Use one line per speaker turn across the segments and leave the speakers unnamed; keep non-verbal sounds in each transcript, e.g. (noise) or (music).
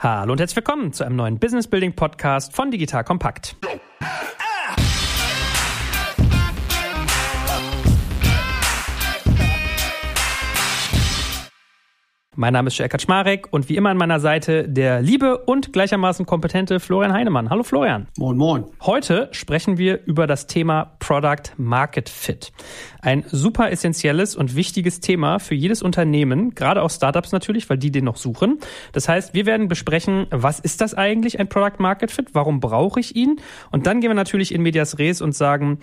Hallo und herzlich willkommen zu einem neuen Business Building Podcast von Digital Kompakt. Mein Name ist Scherkat Schmarek und wie immer an meiner Seite der liebe und gleichermaßen kompetente Florian Heinemann. Hallo Florian.
Moin, moin.
Heute sprechen wir über das Thema Product Market Fit. Ein super essentielles und wichtiges Thema für jedes Unternehmen, gerade auch Startups natürlich, weil die den noch suchen. Das heißt, wir werden besprechen, was ist das eigentlich, ein Product Market Fit? Warum brauche ich ihn? Und dann gehen wir natürlich in Medias Res und sagen,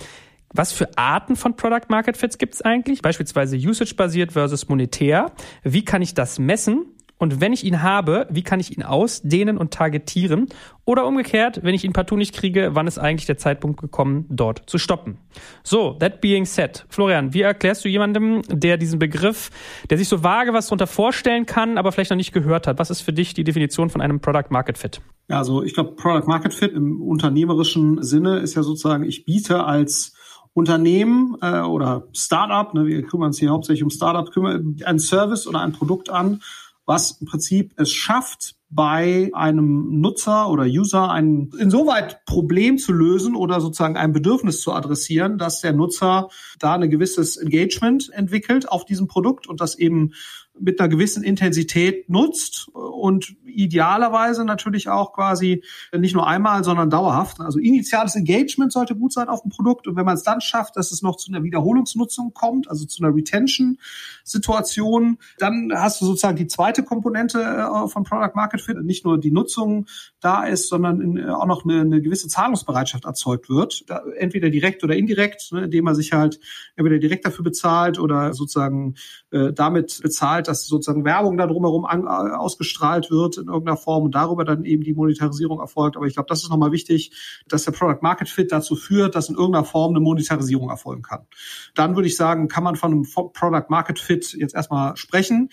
was für Arten von Product Market Fits gibt es eigentlich? Beispielsweise usage-basiert versus monetär. Wie kann ich das messen? Und wenn ich ihn habe, wie kann ich ihn ausdehnen und targetieren? Oder umgekehrt, wenn ich ihn partout nicht kriege, wann ist eigentlich der Zeitpunkt gekommen, dort zu stoppen? So, that being said. Florian, wie erklärst du jemandem, der diesen Begriff, der sich so vage was darunter vorstellen kann, aber vielleicht noch nicht gehört hat? Was ist für dich die Definition von einem Product Market Fit?
Ja, also ich glaube, Product Market Fit im unternehmerischen Sinne ist ja sozusagen, ich biete als Unternehmen äh, oder Startup, ne, wir kümmern uns hier hauptsächlich um Startup, kümmern ein Service oder ein Produkt an, was im Prinzip es schafft, bei einem Nutzer oder User ein insoweit Problem zu lösen oder sozusagen ein Bedürfnis zu adressieren, dass der Nutzer da ein gewisses Engagement entwickelt auf diesem Produkt und das eben mit einer gewissen Intensität nutzt und idealerweise natürlich auch quasi nicht nur einmal, sondern dauerhaft. Also initiales Engagement sollte gut sein auf dem Produkt. Und wenn man es dann schafft, dass es noch zu einer Wiederholungsnutzung kommt, also zu einer Retention-Situation, dann hast du sozusagen die zweite Komponente äh, von Product Market Fit, nicht nur die Nutzung da ist, sondern äh, auch noch eine, eine gewisse Zahlungsbereitschaft erzeugt wird, entweder direkt oder indirekt, ne, indem man sich halt entweder direkt dafür bezahlt oder sozusagen äh, damit bezahlt, halt, dass sozusagen Werbung da drumherum an, äh, ausgestrahlt wird in irgendeiner Form und darüber dann eben die Monetarisierung erfolgt. Aber ich glaube, das ist nochmal wichtig, dass der Product Market Fit dazu führt, dass in irgendeiner Form eine Monetarisierung erfolgen kann. Dann würde ich sagen, kann man von einem Product Market Fit jetzt erstmal sprechen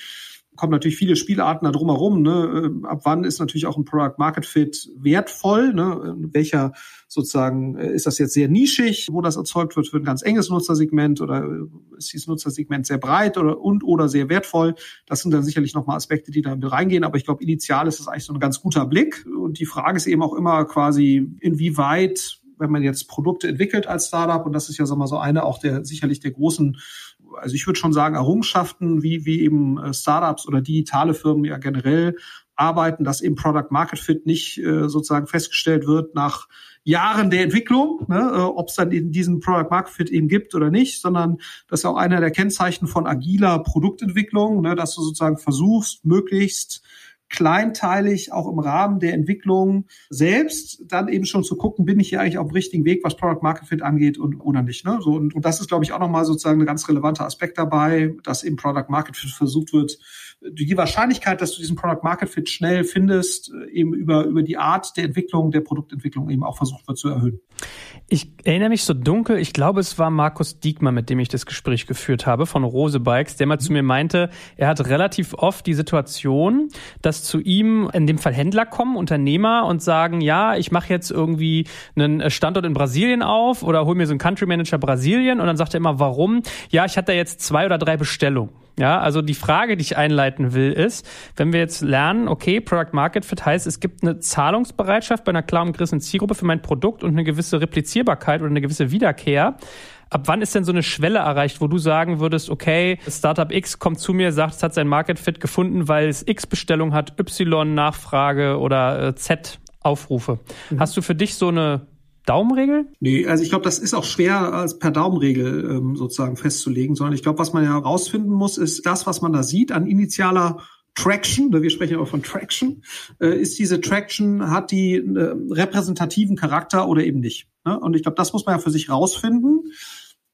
kommen natürlich viele Spielarten da drumherum. Ne? Ähm, ab wann ist natürlich auch ein Product Market Fit wertvoll? Ne? Welcher sozusagen äh, ist das jetzt sehr nischig, wo das erzeugt wird für ein ganz enges Nutzersegment oder äh, ist dieses Nutzersegment sehr breit oder und oder sehr wertvoll? Das sind dann sicherlich nochmal Aspekte, die da mit reingehen. Aber ich glaube, initial ist das eigentlich so ein ganz guter Blick. Und die Frage ist eben auch immer quasi, inwieweit wenn man jetzt Produkte entwickelt als Startup, und das ist ja sagen wir, so eine auch der sicherlich der großen also ich würde schon sagen, Errungenschaften wie, wie eben äh, Startups oder digitale Firmen ja generell arbeiten, dass eben Product Market Fit nicht äh, sozusagen festgestellt wird nach Jahren der Entwicklung, ne, äh, ob es dann in diesen Product Market Fit eben gibt oder nicht, sondern das ist auch einer der Kennzeichen von agiler Produktentwicklung, ne, dass du sozusagen versuchst, möglichst kleinteilig auch im Rahmen der Entwicklung selbst dann eben schon zu gucken, bin ich hier eigentlich auf dem richtigen Weg, was Product Market Fit angeht und oder nicht. Ne? So, und, und das ist, glaube ich, auch nochmal sozusagen ein ganz relevanter Aspekt dabei, dass eben Product Market Fit versucht wird, die Wahrscheinlichkeit, dass du diesen Product Market Fit schnell findest, äh, eben über, über die Art der Entwicklung, der Produktentwicklung eben auch versucht wird zu erhöhen.
Ich erinnere mich so dunkel, ich glaube, es war Markus Diekmann, mit dem ich das Gespräch geführt habe, von Rose Bikes, der mal zu mir meinte, er hat relativ oft die Situation, dass zu ihm in dem Fall Händler kommen, Unternehmer und sagen, ja, ich mache jetzt irgendwie einen Standort in Brasilien auf oder hol mir so einen Country Manager Brasilien und dann sagt er immer, warum? Ja, ich hatte jetzt zwei oder drei Bestellungen. Ja, also die Frage, die ich einleiten will, ist, wenn wir jetzt lernen, okay, Product Market Fit heißt, es gibt eine Zahlungsbereitschaft bei einer klar umgerissenen Zielgruppe für mein Produkt und eine gewisse Replizierbarkeit oder eine gewisse Wiederkehr. Ab wann ist denn so eine Schwelle erreicht, wo du sagen würdest, okay, Startup X kommt zu mir, sagt, es hat sein Market Fit gefunden, weil es X Bestellung hat, Y Nachfrage oder äh, Z Aufrufe. Mhm. Hast du für dich so eine Daumenregel?
Nee, also ich glaube, das ist auch schwer als per Daumenregel ähm, sozusagen festzulegen, sondern ich glaube, was man ja herausfinden muss, ist das, was man da sieht an initialer Traction, ne, wir sprechen auch von Traction, äh, ist diese Traction, hat die äh, repräsentativen Charakter oder eben nicht. Ne? Und ich glaube, das muss man ja für sich rausfinden.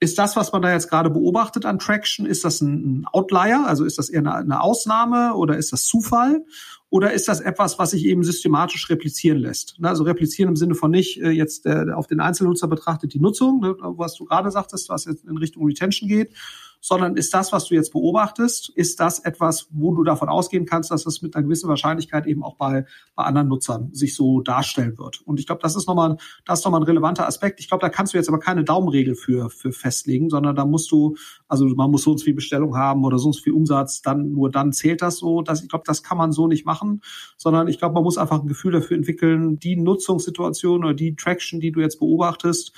Ist das, was man da jetzt gerade beobachtet an Traction, ist das ein Outlier? Also ist das eher eine, eine Ausnahme oder ist das Zufall? Oder ist das etwas, was sich eben systematisch replizieren lässt? Ne, also replizieren im Sinne von nicht äh, jetzt auf den Einzelnutzer betrachtet die Nutzung, ne, was du gerade sagtest, was jetzt in Richtung Retention geht, sondern ist das, was du jetzt beobachtest, ist das etwas, wo du davon ausgehen kannst, dass das mit einer gewissen Wahrscheinlichkeit eben auch bei, bei anderen Nutzern sich so darstellen wird. Und ich glaube, das ist nochmal, das ist nochmal ein relevanter Aspekt. Ich glaube, da kannst du jetzt aber keine Daumenregel für, für festlegen, sondern da musst du, also man muss so und so viel Bestellung haben oder so und so viel Umsatz, dann, nur dann zählt das so. Das, ich glaube, das kann man so nicht machen, sondern ich glaube, man muss einfach ein Gefühl dafür entwickeln, die Nutzungssituation oder die Traction, die du jetzt beobachtest,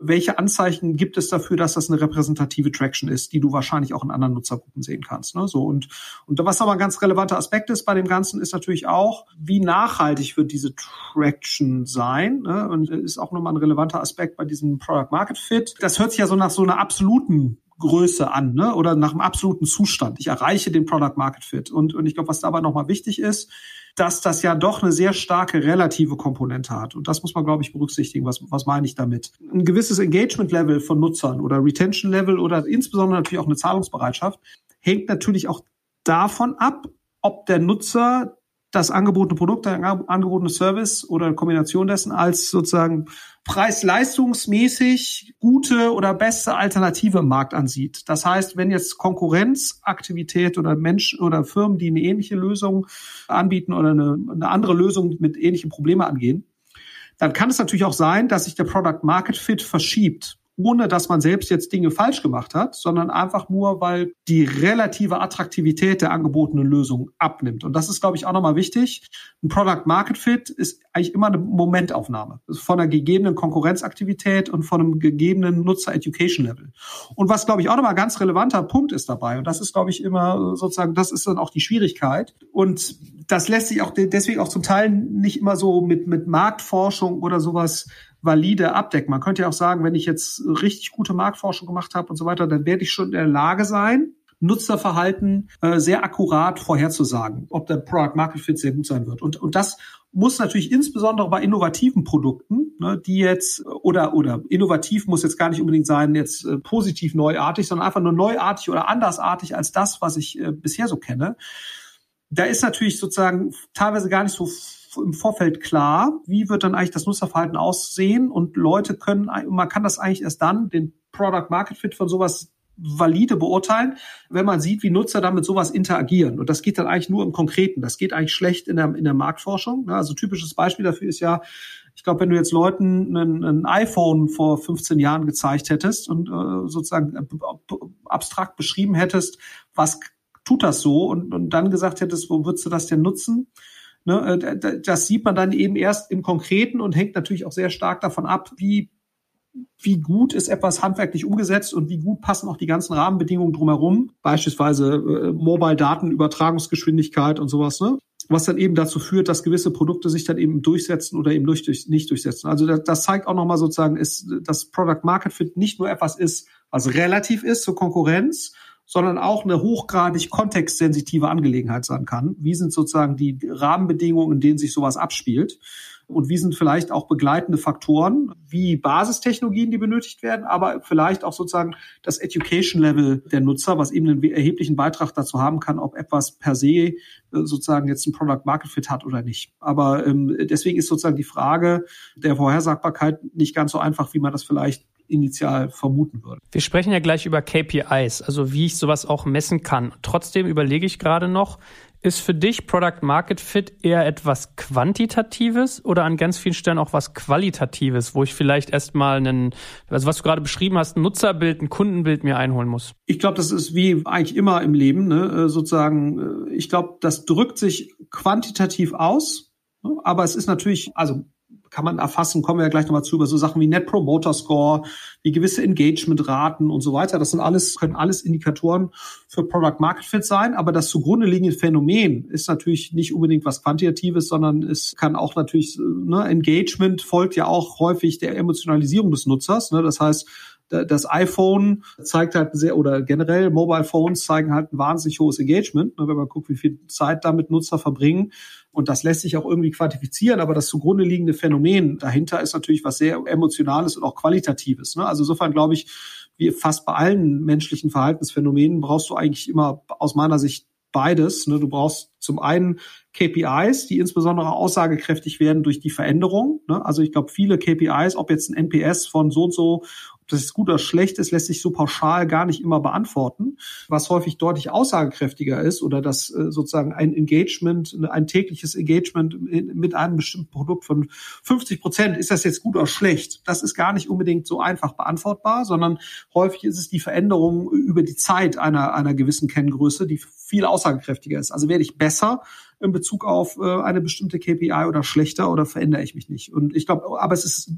welche Anzeichen gibt es dafür, dass das eine repräsentative Traction ist, die du wahrscheinlich auch in anderen Nutzergruppen sehen kannst. Ne? So und und was aber ein ganz relevanter Aspekt ist bei dem Ganzen, ist natürlich auch, wie nachhaltig wird diese Traction sein. Ne? Und ist auch nochmal ein relevanter Aspekt bei diesem Product Market Fit. Das hört sich ja so nach so einer absoluten Größe an, ne? Oder nach einem absoluten Zustand. Ich erreiche den Product Market Fit. Und, und ich glaube, was dabei nochmal wichtig ist, dass das ja doch eine sehr starke relative Komponente hat. Und das muss man, glaube ich, berücksichtigen. Was, was meine ich damit? Ein gewisses Engagement-Level von Nutzern oder Retention-Level oder insbesondere natürlich auch eine Zahlungsbereitschaft hängt natürlich auch davon ab, ob der Nutzer das angebotene Produkt, der angebotene Service oder Kombination dessen als sozusagen preis-leistungsmäßig gute oder beste Alternative im Markt ansieht. Das heißt, wenn jetzt Konkurrenzaktivität oder Menschen oder Firmen, die eine ähnliche Lösung anbieten oder eine, eine andere Lösung mit ähnlichen Problemen angehen, dann kann es natürlich auch sein, dass sich der Product Market Fit verschiebt ohne dass man selbst jetzt Dinge falsch gemacht hat, sondern einfach nur, weil die relative Attraktivität der angebotenen Lösung abnimmt. Und das ist, glaube ich, auch nochmal wichtig. Ein Product Market Fit ist eigentlich immer eine Momentaufnahme von einer gegebenen Konkurrenzaktivität und von einem gegebenen Nutzer Education Level. Und was, glaube ich, auch nochmal ganz relevanter Punkt ist dabei, und das ist, glaube ich, immer sozusagen, das ist dann auch die Schwierigkeit. Und das lässt sich auch deswegen auch zum Teil nicht immer so mit, mit Marktforschung oder sowas valide abdecken. Man könnte ja auch sagen, wenn ich jetzt richtig gute Marktforschung gemacht habe und so weiter, dann werde ich schon in der Lage sein, Nutzerverhalten äh, sehr akkurat vorherzusagen, ob der Product Market Fit sehr gut sein wird. Und, und das muss natürlich insbesondere bei innovativen Produkten, ne, die jetzt oder oder innovativ muss jetzt gar nicht unbedingt sein, jetzt äh, positiv neuartig, sondern einfach nur neuartig oder andersartig als das, was ich äh, bisher so kenne. Da ist natürlich sozusagen teilweise gar nicht so im Vorfeld klar, wie wird dann eigentlich das Nutzerverhalten aussehen und Leute können, man kann das eigentlich erst dann, den Product Market Fit von sowas valide beurteilen, wenn man sieht, wie Nutzer damit sowas interagieren. Und das geht dann eigentlich nur im Konkreten. Das geht eigentlich schlecht in der, in der Marktforschung. Also typisches Beispiel dafür ist ja, ich glaube, wenn du jetzt Leuten ein, ein iPhone vor 15 Jahren gezeigt hättest und äh, sozusagen abstrakt beschrieben hättest, was tut das so und, und dann gesagt hättest, wo würdest du das denn nutzen? Ne, äh, das sieht man dann eben erst im Konkreten und hängt natürlich auch sehr stark davon ab, wie wie gut ist etwas handwerklich umgesetzt und wie gut passen auch die ganzen Rahmenbedingungen drumherum, beispielsweise äh, Mobile-Datenübertragungsgeschwindigkeit und sowas, ne? was dann eben dazu führt, dass gewisse Produkte sich dann eben durchsetzen oder eben durch, durch, nicht durchsetzen. Also das, das zeigt auch nochmal sozusagen, ist, dass Product Market Fit nicht nur etwas ist, was relativ ist zur Konkurrenz, sondern auch eine hochgradig kontextsensitive Angelegenheit sein kann. Wie sind sozusagen die Rahmenbedingungen, in denen sich sowas abspielt? Und wie sind vielleicht auch begleitende Faktoren, wie Basistechnologien, die benötigt werden, aber vielleicht auch sozusagen das Education Level der Nutzer, was eben einen erheblichen Beitrag dazu haben kann, ob etwas per se äh, sozusagen jetzt ein Product Market Fit hat oder nicht. Aber ähm, deswegen ist sozusagen die Frage der Vorhersagbarkeit nicht ganz so einfach, wie man das vielleicht initial vermuten würde.
Wir sprechen ja gleich über KPIs, also wie ich sowas auch messen kann. Trotzdem überlege ich gerade noch, ist für dich Product Market Fit eher etwas Quantitatives oder an ganz vielen Stellen auch was Qualitatives, wo ich vielleicht erstmal einen, also was du gerade beschrieben hast, ein Nutzerbild, ein Kundenbild mir einholen muss?
Ich glaube, das ist wie eigentlich immer im Leben, ne? Äh, sozusagen, äh, ich glaube, das drückt sich quantitativ aus, ne? aber es ist natürlich, also kann man erfassen, kommen wir ja gleich nochmal zu, über so Sachen wie Net Promoter Score, wie gewisse Engagement-Raten und so weiter. Das sind alles, können alles Indikatoren für Product Market Fit sein, aber das zugrunde liegende Phänomen ist natürlich nicht unbedingt was Quantitatives, sondern es kann auch natürlich, ne, Engagement folgt ja auch häufig der Emotionalisierung des Nutzers. Ne? Das heißt, das iPhone zeigt halt sehr, oder generell Mobile Phones zeigen halt ein wahnsinnig hohes Engagement, ne, wenn man guckt, wie viel Zeit damit Nutzer verbringen. Und das lässt sich auch irgendwie quantifizieren, aber das zugrunde liegende Phänomen dahinter ist natürlich was sehr Emotionales und auch Qualitatives. Ne? Also insofern glaube ich, wie fast bei allen menschlichen Verhaltensphänomenen brauchst du eigentlich immer aus meiner Sicht beides. Ne? Du brauchst zum einen KPIs, die insbesondere aussagekräftig werden durch die Veränderung. Ne? Also ich glaube, viele KPIs, ob jetzt ein NPS von so und so das ist gut oder schlecht ist, lässt sich so pauschal gar nicht immer beantworten. Was häufig deutlich aussagekräftiger ist oder dass äh, sozusagen ein Engagement, ein tägliches Engagement mit einem bestimmten Produkt von 50 Prozent, ist das jetzt gut oder schlecht? Das ist gar nicht unbedingt so einfach beantwortbar, sondern häufig ist es die Veränderung über die Zeit einer, einer gewissen Kenngröße, die viel aussagekräftiger ist. Also werde ich besser in Bezug auf äh, eine bestimmte KPI oder schlechter oder verändere ich mich nicht? Und ich glaube, aber es ist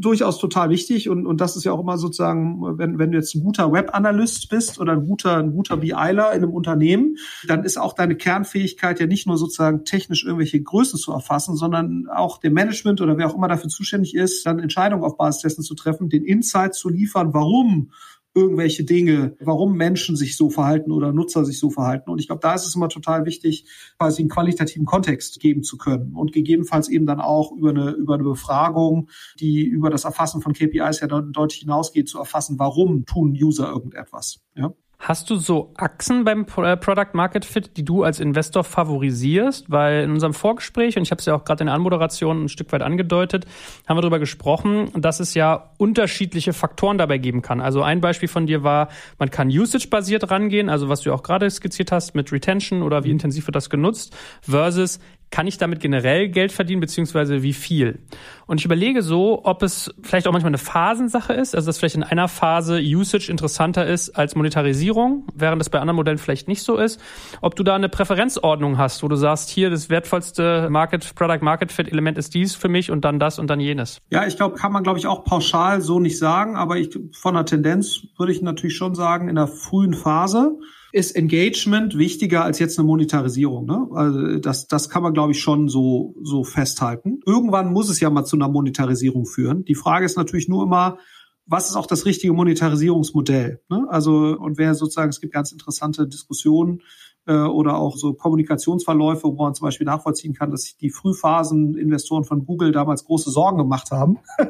durchaus total wichtig und, und das ist ja auch immer sozusagen, wenn, wenn du jetzt ein guter Web-Analyst bist oder ein guter, ein guter BIler in einem Unternehmen, dann ist auch deine Kernfähigkeit ja nicht nur sozusagen technisch irgendwelche Größen zu erfassen, sondern auch dem Management oder wer auch immer dafür zuständig ist, dann Entscheidungen auf Basis dessen zu treffen, den Insight zu liefern, warum irgendwelche Dinge, warum Menschen sich so verhalten oder Nutzer sich so verhalten. Und ich glaube, da ist es immer total wichtig, quasi einen qualitativen Kontext geben zu können und gegebenenfalls eben dann auch über eine, über eine Befragung, die über das Erfassen von KPIs ja deutlich hinausgeht, zu erfassen, warum tun User irgendetwas. Ja.
Hast du so Achsen beim äh, Product Market Fit, die du als Investor favorisierst? Weil in unserem Vorgespräch, und ich habe es ja auch gerade in der Anmoderation ein Stück weit angedeutet, haben wir darüber gesprochen, dass es ja unterschiedliche Faktoren dabei geben kann. Also ein Beispiel von dir war, man kann usage-basiert rangehen, also was du auch gerade skizziert hast mit Retention oder wie intensiv wird das genutzt, versus kann ich damit generell Geld verdienen, beziehungsweise wie viel? Und ich überlege so, ob es vielleicht auch manchmal eine Phasensache ist, also dass vielleicht in einer Phase Usage interessanter ist als Monetarisierung, während das bei anderen Modellen vielleicht nicht so ist. Ob du da eine Präferenzordnung hast, wo du sagst, hier das wertvollste Market, Product Market Fit Element ist dies für mich und dann das und dann jenes.
Ja, ich glaube, kann man glaube ich auch pauschal so nicht sagen, aber ich von der Tendenz würde ich natürlich schon sagen, in der frühen Phase ist Engagement wichtiger als jetzt eine Monetarisierung. Ne? Also das, das kann man, glaube ich, schon so, so festhalten. Irgendwann muss es ja mal zu einer Monetarisierung führen. Die Frage ist natürlich nur immer, was ist auch das richtige Monetarisierungsmodell? Ne? Also, und wer sozusagen, es gibt ganz interessante Diskussionen oder auch so Kommunikationsverläufe, wo man zum Beispiel nachvollziehen kann, dass sich die Frühphasen-Investoren von Google damals große Sorgen gemacht haben, (laughs)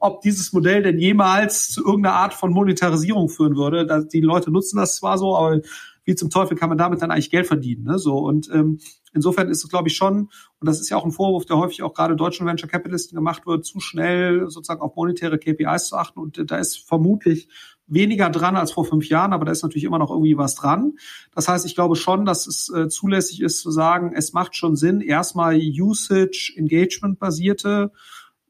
ob dieses Modell denn jemals zu irgendeiner Art von Monetarisierung führen würde. Die Leute nutzen das zwar so, aber wie zum Teufel kann man damit dann eigentlich Geld verdienen? Ne? So und ähm, insofern ist es, glaube ich, schon, und das ist ja auch ein Vorwurf, der häufig auch gerade deutschen Venture Capitalisten gemacht wird, zu schnell sozusagen auf monetäre KPIs zu achten. Und da ist vermutlich weniger dran als vor fünf Jahren, aber da ist natürlich immer noch irgendwie was dran. Das heißt, ich glaube schon, dass es äh, zulässig ist zu sagen, es macht schon Sinn, erstmal Usage, Engagement basierte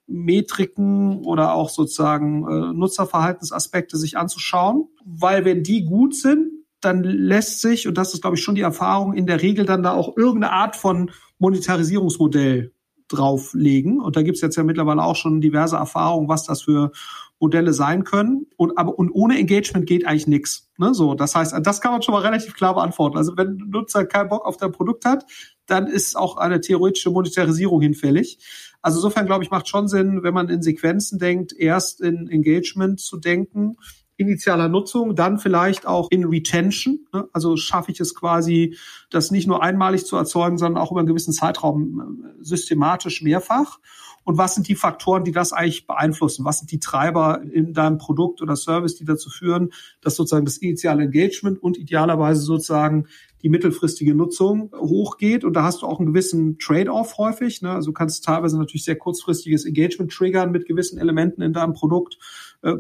Metriken oder auch sozusagen äh, Nutzerverhaltensaspekte sich anzuschauen, weil wenn die gut sind, dann lässt sich, und das ist, glaube ich, schon die Erfahrung, in der Regel dann da auch irgendeine Art von Monetarisierungsmodell drauflegen. Und da gibt's jetzt ja mittlerweile auch schon diverse Erfahrungen, was das für Modelle sein können. Und, aber, und ohne Engagement geht eigentlich nichts. Ne? So, das heißt, das kann man schon mal relativ klar beantworten. Also wenn ein Nutzer keinen Bock auf dein Produkt hat, dann ist auch eine theoretische Monetarisierung hinfällig. Also insofern glaube ich, macht schon Sinn, wenn man in Sequenzen denkt, erst in Engagement zu denken, initialer Nutzung, dann vielleicht auch in Retention. Ne? Also schaffe ich es quasi, das nicht nur einmalig zu erzeugen, sondern auch über einen gewissen Zeitraum äh, systematisch mehrfach und was sind die Faktoren, die das eigentlich beeinflussen? Was sind die Treiber in deinem Produkt oder Service, die dazu führen, dass sozusagen das initiale Engagement und idealerweise sozusagen die mittelfristige Nutzung hochgeht. Und da hast du auch einen gewissen Trade-off häufig. Ne? Also du kannst teilweise natürlich sehr kurzfristiges Engagement triggern mit gewissen Elementen in deinem Produkt,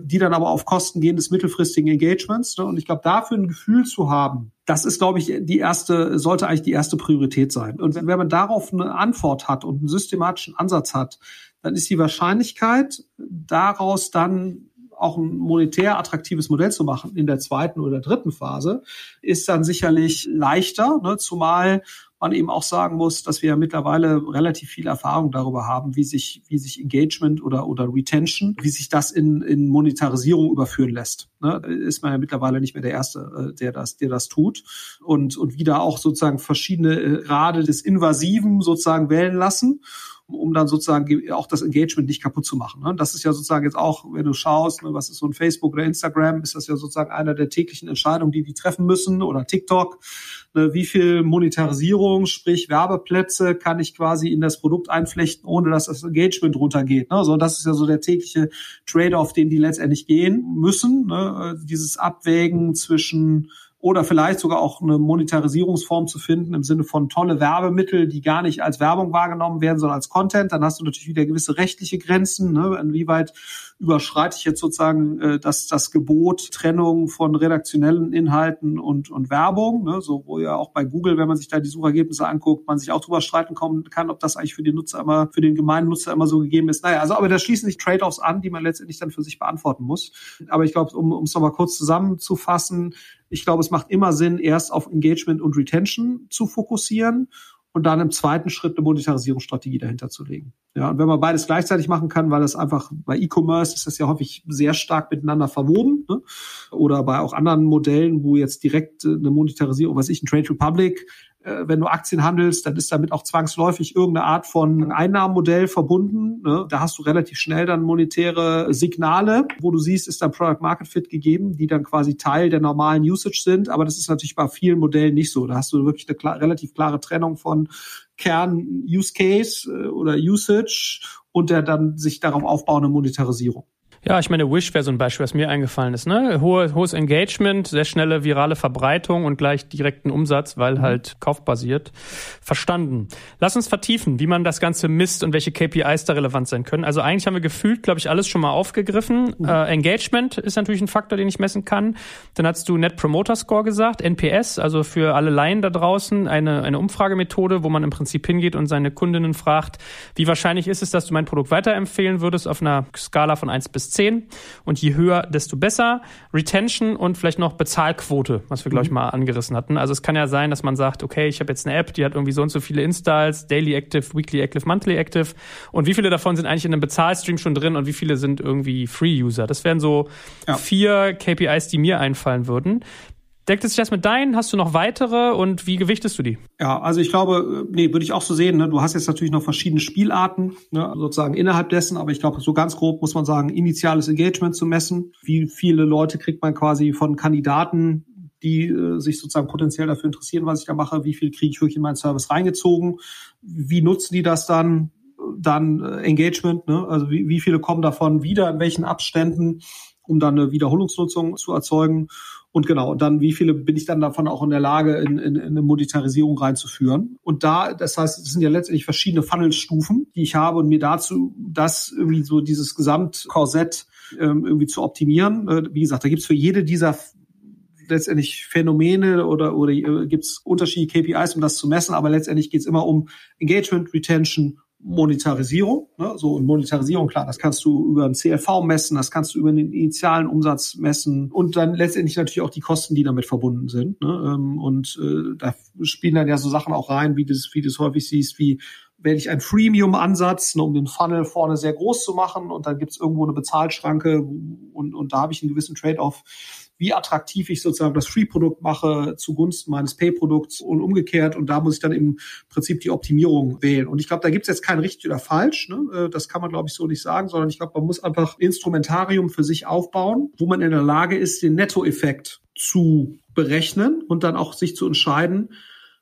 die dann aber auf Kosten gehen des mittelfristigen Engagements. Ne? Und ich glaube, dafür ein Gefühl zu haben, das ist, glaube ich, die erste, sollte eigentlich die erste Priorität sein. Und wenn, wenn man darauf eine Antwort hat und einen systematischen Ansatz hat, dann ist die Wahrscheinlichkeit, daraus dann auch ein monetär attraktives Modell zu machen in der zweiten oder dritten Phase, ist dann sicherlich leichter, ne, zumal man eben auch sagen muss, dass wir mittlerweile relativ viel Erfahrung darüber haben, wie sich, wie sich Engagement oder, oder Retention, wie sich das in, in Monetarisierung überführen lässt. Ne? Ist man ja mittlerweile nicht mehr der Erste, äh, der das, der das tut. Und, und wieder auch sozusagen verschiedene äh, Rade des Invasiven sozusagen wählen lassen um dann sozusagen auch das Engagement nicht kaputt zu machen. Ne? Das ist ja sozusagen jetzt auch, wenn du schaust, ne, was ist so ein Facebook oder Instagram, ist das ja sozusagen einer der täglichen Entscheidungen, die die treffen müssen oder TikTok. Ne? Wie viel Monetarisierung, sprich Werbeplätze, kann ich quasi in das Produkt einflechten, ohne dass das Engagement runtergeht. Ne? So, das ist ja so der tägliche Trade-off, den die letztendlich gehen müssen. Ne? Dieses Abwägen zwischen oder vielleicht sogar auch eine Monetarisierungsform zu finden im Sinne von tolle Werbemittel, die gar nicht als Werbung wahrgenommen werden, sondern als Content. Dann hast du natürlich wieder gewisse rechtliche Grenzen. Ne? Inwieweit überschreite ich jetzt sozusagen äh, das, das Gebot Trennung von redaktionellen Inhalten und, und Werbung, ne? so wo ja auch bei Google, wenn man sich da die Suchergebnisse anguckt, man sich auch drüber streiten kommen kann, ob das eigentlich für den Nutzer immer, für den gemeinen Nutzer immer so gegeben ist. Naja, also aber da schließen sich Trade-offs an, die man letztendlich dann für sich beantworten muss. Aber ich glaube, um es nochmal kurz zusammenzufassen, ich glaube, es macht immer Sinn, erst auf Engagement und Retention zu fokussieren und dann im zweiten Schritt eine Monetarisierungsstrategie dahinter zu legen. Ja, und wenn man beides gleichzeitig machen kann, weil das einfach bei E-Commerce ist das ja häufig sehr stark miteinander verwoben, ne? oder bei auch anderen Modellen, wo jetzt direkt äh, eine Monetarisierung, was ich, ein Trade Republic, wenn du Aktien handelst, dann ist damit auch zwangsläufig irgendeine Art von Einnahmenmodell verbunden. Ne? Da hast du relativ schnell dann monetäre Signale, wo du siehst, ist dann Product Market Fit gegeben, die dann quasi Teil der normalen Usage sind. Aber das ist natürlich bei vielen Modellen nicht so. Da hast du wirklich eine klar, relativ klare Trennung von Kern Use Case äh, oder Usage und der dann sich darauf aufbauende Monetarisierung.
Ja, ich meine, Wish wäre so ein Beispiel, was mir eingefallen ist. Ne? Hohe, hohes Engagement, sehr schnelle virale Verbreitung und gleich direkten Umsatz, weil mhm. halt kaufbasiert. Verstanden. Lass uns vertiefen, wie man das Ganze misst und welche KPIs da relevant sein können. Also eigentlich haben wir gefühlt, glaube ich, alles schon mal aufgegriffen. Mhm. Äh, Engagement ist natürlich ein Faktor, den ich messen kann. Dann hast du Net Promoter Score gesagt, NPS, also für alle Laien da draußen eine, eine Umfragemethode, wo man im Prinzip hingeht und seine Kundinnen fragt, wie wahrscheinlich ist es, dass du mein Produkt weiterempfehlen würdest auf einer Skala von 1 bis 10. 10 und je höher, desto besser. Retention und vielleicht noch Bezahlquote, was wir, glaube ich, mhm. mal angerissen hatten. Also es kann ja sein, dass man sagt, okay, ich habe jetzt eine App, die hat irgendwie so und so viele Installs, Daily Active, Weekly Active, Monthly Active und wie viele davon sind eigentlich in einem Bezahlstream schon drin und wie viele sind irgendwie Free-User. Das wären so ja. vier KPIs, die mir einfallen würden. Deckt es sich das mit deinen? Hast du noch weitere und wie gewichtest du die?
Ja, also ich glaube, nee, würde ich auch so sehen. Ne? Du hast jetzt natürlich noch verschiedene Spielarten, ne? sozusagen innerhalb dessen, aber ich glaube, so ganz grob muss man sagen, initiales Engagement zu messen. Wie viele Leute kriegt man quasi von Kandidaten, die äh, sich sozusagen potenziell dafür interessieren, was ich da mache, wie viel kriege ich wirklich in meinen Service reingezogen, wie nutzen die das dann, dann äh, Engagement, ne? also wie, wie viele kommen davon wieder, in welchen Abständen, um dann eine Wiederholungsnutzung zu erzeugen und genau, dann, wie viele bin ich dann davon auch in der Lage, in, in, in eine Monetarisierung reinzuführen? Und da, das heißt, es sind ja letztendlich verschiedene Funnelstufen, die ich habe und mir dazu das irgendwie so dieses Gesamtkorsett ähm, irgendwie zu optimieren. Äh, wie gesagt, da gibt's für jede dieser letztendlich Phänomene oder, oder äh, gibt es unterschiedliche KPIs, um das zu messen, aber letztendlich geht es immer um Engagement, Retention Monetarisierung. Ne? So und Monetarisierung, klar, das kannst du über ein CLV messen, das kannst du über den initialen Umsatz messen und dann letztendlich natürlich auch die Kosten, die damit verbunden sind. Ne? Ähm, und äh, da spielen dann ja so Sachen auch rein, wie du wie das häufig siehst, wie wähle ich einen Freemium-Ansatz, ne, um den Funnel vorne sehr groß zu machen und dann gibt's irgendwo eine Bezahlschranke und, und da habe ich einen gewissen Trade-off wie attraktiv ich sozusagen das Free-Produkt mache zugunsten meines Pay-Produkts und umgekehrt. Und da muss ich dann im Prinzip die Optimierung wählen. Und ich glaube, da gibt es jetzt kein richtig oder falsch. Ne? Äh, das kann man, glaube ich, so nicht sagen, sondern ich glaube, man muss einfach Instrumentarium für sich aufbauen, wo man in der Lage ist, den Nettoeffekt zu berechnen und dann auch sich zu entscheiden,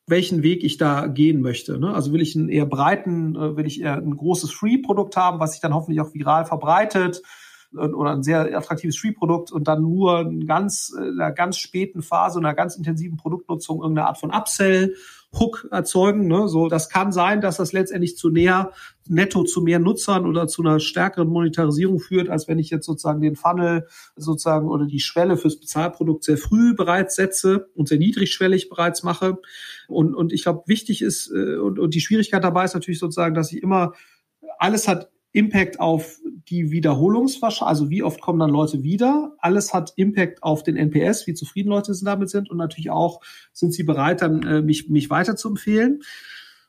welchen Weg ich da gehen möchte. Ne? Also will ich einen eher breiten, äh, will ich eher ein großes Free-Produkt haben, was sich dann hoffentlich auch viral verbreitet, oder ein sehr attraktives Free-Produkt und dann nur in ganz, in einer ganz späten Phase, in einer ganz intensiven Produktnutzung irgendeine Art von Upsell, Hook erzeugen. Ne? So, das kann sein, dass das letztendlich zu näher, netto zu mehr Nutzern oder zu einer stärkeren Monetarisierung führt, als wenn ich jetzt sozusagen den Funnel sozusagen oder die Schwelle fürs Bezahlprodukt sehr früh bereits setze und sehr niedrigschwellig bereits mache. Und, und ich glaube, wichtig ist, äh, und, und die Schwierigkeit dabei ist natürlich sozusagen, dass ich immer alles hat Impact auf die Wiederholungswahrscheinlichkeit, also wie oft kommen dann Leute wieder. Alles hat Impact auf den NPS, wie zufrieden Leute damit sind und natürlich auch sind sie bereit, dann äh, mich, mich weiter zu empfehlen.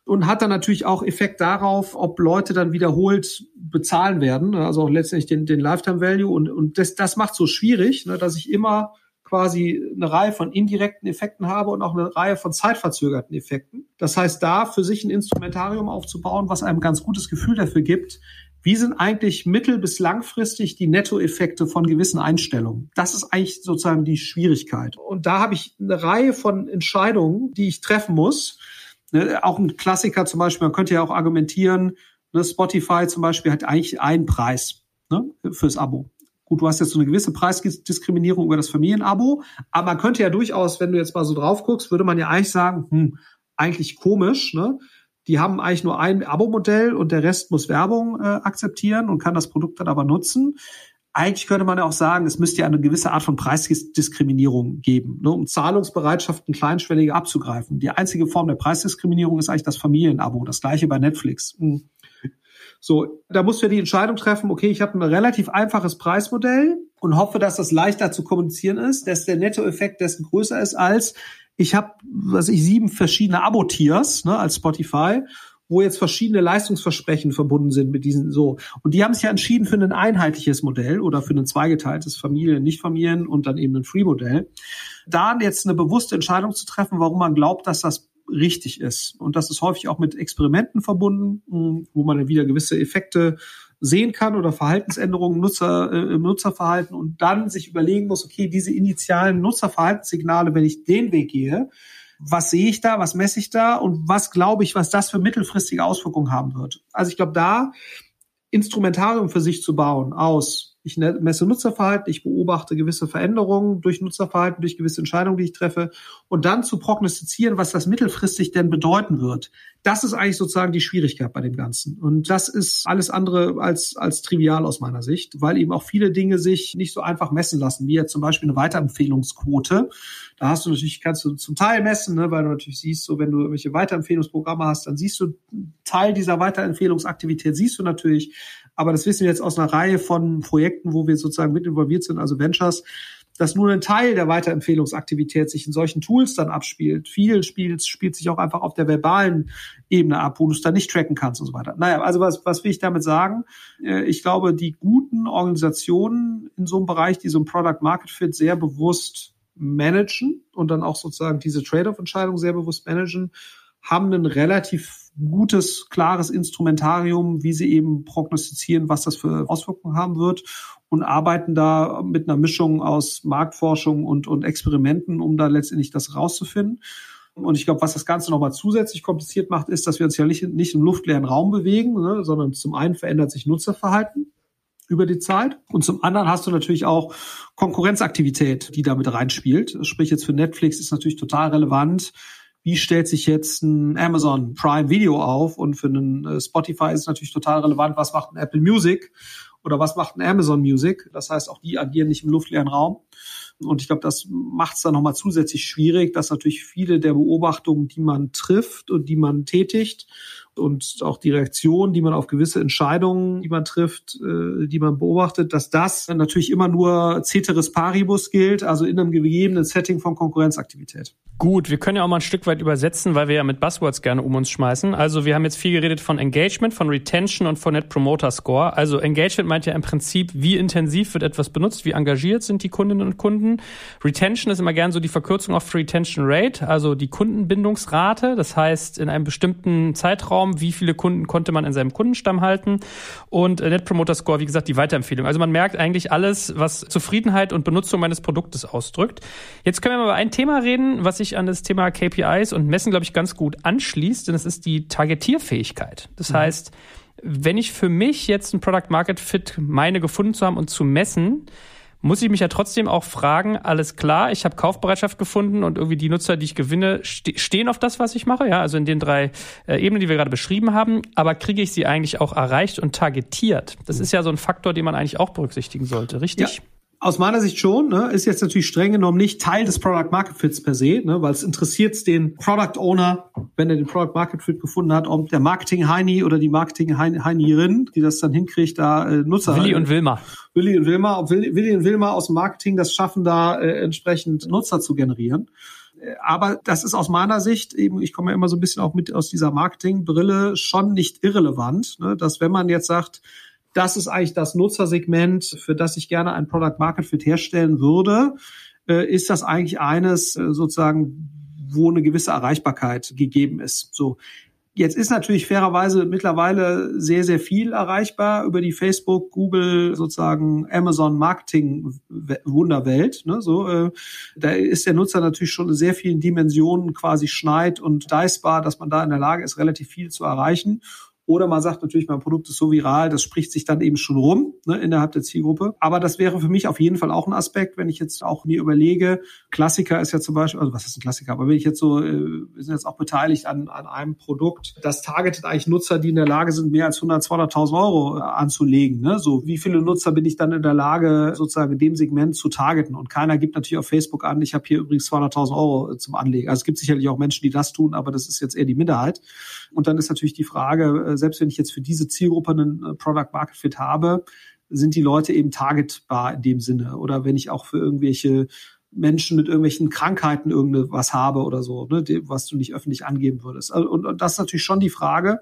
Und hat dann natürlich auch Effekt darauf, ob Leute dann wiederholt bezahlen werden, also auch letztendlich den, den Lifetime Value. Und, und das, das macht so schwierig, ne, dass ich immer quasi eine Reihe von indirekten Effekten habe und auch eine Reihe von zeitverzögerten Effekten. Das heißt, da für sich ein Instrumentarium aufzubauen, was einem ganz gutes Gefühl dafür gibt, wie sind eigentlich mittel- bis langfristig die Nettoeffekte von gewissen Einstellungen? Das ist eigentlich sozusagen die Schwierigkeit. Und da habe ich eine Reihe von Entscheidungen, die ich treffen muss. Ne, auch ein Klassiker zum Beispiel, man könnte ja auch argumentieren, ne, Spotify zum Beispiel hat eigentlich einen Preis ne, fürs Abo. Gut, du hast jetzt so eine gewisse Preisdiskriminierung über das Familienabo, aber man könnte ja durchaus, wenn du jetzt mal so drauf guckst, würde man ja eigentlich sagen, hm, eigentlich komisch, ne? Die haben eigentlich nur ein Abo-Modell und der Rest muss Werbung äh, akzeptieren und kann das Produkt dann aber nutzen. Eigentlich könnte man ja auch sagen, es müsste ja eine gewisse Art von Preisdiskriminierung geben, ne, um Zahlungsbereitschaften kleinschwellige abzugreifen. Die einzige Form der Preisdiskriminierung ist eigentlich das Familienabo. Das gleiche bei Netflix. Hm. So, da du ja die Entscheidung treffen, okay, ich habe ein relativ einfaches Preismodell und hoffe, dass das leichter zu kommunizieren ist, dass der Nettoeffekt dessen größer ist als ich habe, was ich sieben verschiedene Abo-Tiers ne, als Spotify wo jetzt verschiedene Leistungsversprechen verbunden sind mit diesen so. Und die haben sich ja entschieden für ein einheitliches Modell oder für ein zweigeteiltes Familien, Nicht-Familien und dann eben ein Free-Modell. Da jetzt eine bewusste Entscheidung zu treffen, warum man glaubt, dass das richtig ist. Und das ist häufig auch mit Experimenten verbunden, wo man dann wieder gewisse Effekte sehen kann oder Verhaltensänderungen Nutzer, äh, im Nutzerverhalten und dann sich überlegen muss, okay, diese initialen Nutzerverhaltenssignale, wenn ich den Weg gehe, was sehe ich da, was messe ich da und was glaube ich, was das für mittelfristige Auswirkungen haben wird. Also ich glaube, da Instrumentarium für sich zu bauen aus ich ne-, messe Nutzerverhalten, ich beobachte gewisse Veränderungen durch Nutzerverhalten, durch gewisse Entscheidungen, die ich treffe und dann zu prognostizieren, was das mittelfristig denn bedeuten wird. Das ist eigentlich sozusagen die Schwierigkeit bei dem Ganzen. Und das ist alles andere als, als trivial aus meiner Sicht, weil eben auch viele Dinge sich nicht so einfach messen lassen, wie jetzt zum Beispiel eine Weiterempfehlungsquote. Da hast du natürlich, kannst du zum Teil messen, ne, weil du natürlich siehst, so wenn du irgendwelche Weiterempfehlungsprogramme hast, dann siehst du Teil dieser Weiterempfehlungsaktivität siehst du natürlich, aber das wissen wir jetzt aus einer Reihe von Projekten, wo wir sozusagen mit involviert sind, also Ventures, dass nur ein Teil der Weiterempfehlungsaktivität sich in solchen Tools dann abspielt. Viel spielt, spielt sich auch einfach auf der verbalen Ebene ab, wo du es dann nicht tracken kannst und so weiter. Naja, also was, was will ich damit sagen? Äh, ich glaube, die guten Organisationen in so einem Bereich, die so ein Product Market Fit sehr bewusst managen und dann auch sozusagen diese Trade-off-Entscheidung sehr bewusst managen, haben ein relativ gutes, klares Instrumentarium, wie sie eben prognostizieren, was das für Auswirkungen haben wird und arbeiten da mit einer Mischung aus Marktforschung und, und Experimenten, um da letztendlich das rauszufinden. Und ich glaube, was das Ganze nochmal zusätzlich kompliziert macht, ist, dass wir uns ja nicht, nicht im luftleeren Raum bewegen, ne, sondern zum einen verändert sich Nutzerverhalten über die Zeit. Und zum anderen hast du natürlich auch Konkurrenzaktivität, die damit reinspielt. Sprich jetzt für Netflix ist natürlich total relevant, wie stellt sich jetzt ein Amazon Prime Video auf und für einen äh, Spotify ist es natürlich total relevant, was macht ein Apple Music oder was macht ein Amazon Music. Das heißt, auch die agieren nicht im luftleeren Raum. Und ich glaube, das macht es dann nochmal zusätzlich schwierig, dass natürlich viele der Beobachtungen, die man trifft und die man tätigt und auch die Reaktion, die man auf gewisse Entscheidungen, die man trifft, äh, die man beobachtet, dass das natürlich immer nur ceteris paribus gilt, also in einem gegebenen Setting von Konkurrenzaktivität.
Gut, wir können ja auch mal ein Stück weit übersetzen, weil wir ja mit Buzzwords gerne um uns schmeißen. Also wir haben jetzt viel geredet von Engagement, von Retention und von Net Promoter Score. Also Engagement meint ja im Prinzip, wie intensiv wird etwas benutzt, wie engagiert sind die Kundinnen und Kunden. Retention ist immer gern so die Verkürzung auf Retention Rate, also die Kundenbindungsrate. Das heißt, in einem bestimmten Zeitraum, wie viele Kunden konnte man in seinem Kundenstamm halten. Und Net Promoter Score, wie gesagt, die Weiterempfehlung. Also man merkt eigentlich alles, was Zufriedenheit und Benutzung meines Produktes ausdrückt. Jetzt können wir mal über ein Thema reden, was ich sich an das Thema KPIs und Messen, glaube ich, ganz gut anschließt, denn das ist die Targetierfähigkeit. Das mhm. heißt, wenn ich für mich jetzt ein Product Market Fit meine gefunden zu haben und zu messen, muss ich mich ja trotzdem auch fragen, alles klar, ich habe Kaufbereitschaft gefunden und irgendwie die Nutzer, die ich gewinne, ste stehen auf das, was ich mache, ja, also in den drei äh, Ebenen, die wir gerade beschrieben haben, aber kriege ich sie eigentlich auch erreicht und targetiert? Das mhm. ist ja so ein Faktor, den man eigentlich auch berücksichtigen sollte, richtig?
Ja. Aus meiner Sicht schon, ne, ist jetzt natürlich streng genommen nicht Teil des Product Market Fits per se, ne, weil es interessiert den Product Owner, wenn er den Product Market Fit gefunden hat, ob der Marketing Heini oder die Marketing Heinierin, die das dann hinkriegt, da äh, Nutzer.
Willi und Wilma.
Willi und Wilma, ob Willi, Willi und Wilma aus dem Marketing das schaffen, da äh, entsprechend Nutzer zu generieren. Äh, aber das ist aus meiner Sicht eben, ich komme ja immer so ein bisschen auch mit aus dieser Marketingbrille, schon nicht irrelevant, ne, dass wenn man jetzt sagt, das ist eigentlich das Nutzersegment, für das ich gerne ein Product Market Fit herstellen würde. Äh, ist das eigentlich eines äh, sozusagen, wo eine gewisse Erreichbarkeit gegeben ist? So. Jetzt ist natürlich fairerweise mittlerweile sehr, sehr viel erreichbar über die Facebook, Google, sozusagen Amazon Marketing Wunderwelt. Ne? So, äh, da ist der Nutzer natürlich schon in sehr vielen Dimensionen quasi schneid und dicebar, dass man da in der Lage ist, relativ viel zu erreichen. Oder man sagt natürlich, mein Produkt ist so viral, das spricht sich dann eben schon rum ne, innerhalb der Zielgruppe. Aber das wäre für mich auf jeden Fall auch ein Aspekt, wenn ich jetzt auch mir überlege, Klassiker ist ja zum Beispiel, also was ist ein Klassiker, aber wenn ich jetzt so, äh, wir sind jetzt auch beteiligt an, an einem Produkt, das targetet eigentlich Nutzer, die in der Lage sind, mehr als 100, 200.000 Euro äh, anzulegen. Ne? So, wie viele Nutzer bin ich dann in der Lage, sozusagen dem Segment zu targeten? Und keiner gibt natürlich auf Facebook an, ich habe hier übrigens 200.000 Euro äh, zum Anlegen. Also es gibt sicherlich auch Menschen, die das tun, aber das ist jetzt eher die Minderheit. Und dann ist natürlich die Frage, selbst wenn ich jetzt für diese Zielgruppe einen äh, Product Market Fit habe, sind die Leute eben targetbar in dem Sinne. Oder wenn ich auch für irgendwelche Menschen mit irgendwelchen Krankheiten irgendwas habe oder so, ne, was du nicht öffentlich angeben würdest. Also, und, und das ist natürlich schon die Frage,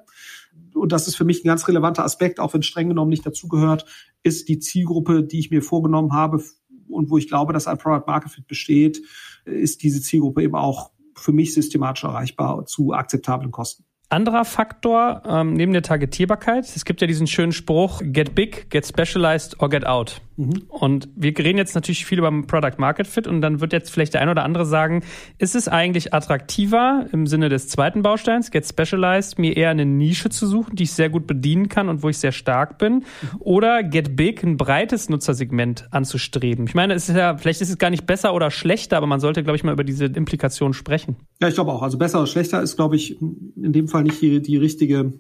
und das ist für mich ein ganz relevanter Aspekt, auch wenn streng genommen nicht dazugehört, ist die Zielgruppe, die ich mir vorgenommen habe und wo ich glaube, dass ein Product Market Fit besteht, ist diese Zielgruppe eben auch für mich systematisch erreichbar zu akzeptablen Kosten.
Anderer Faktor ähm, neben der Targetierbarkeit, es gibt ja diesen schönen Spruch, get big, get specialized or get out. Mhm. Und wir reden jetzt natürlich viel über Product Market Fit und dann wird jetzt vielleicht der ein oder andere sagen, ist es eigentlich attraktiver im Sinne des zweiten Bausteins, Get Specialized, mir eher eine Nische zu suchen, die ich sehr gut bedienen kann und wo ich sehr stark bin, mhm. oder Get Big, ein breites Nutzersegment anzustreben? Ich meine, es ist ja, vielleicht ist es gar nicht besser oder schlechter, aber man sollte, glaube ich, mal über diese Implikationen sprechen.
Ja, ich glaube auch. Also besser oder schlechter ist, glaube ich, in dem Fall nicht die, die richtige,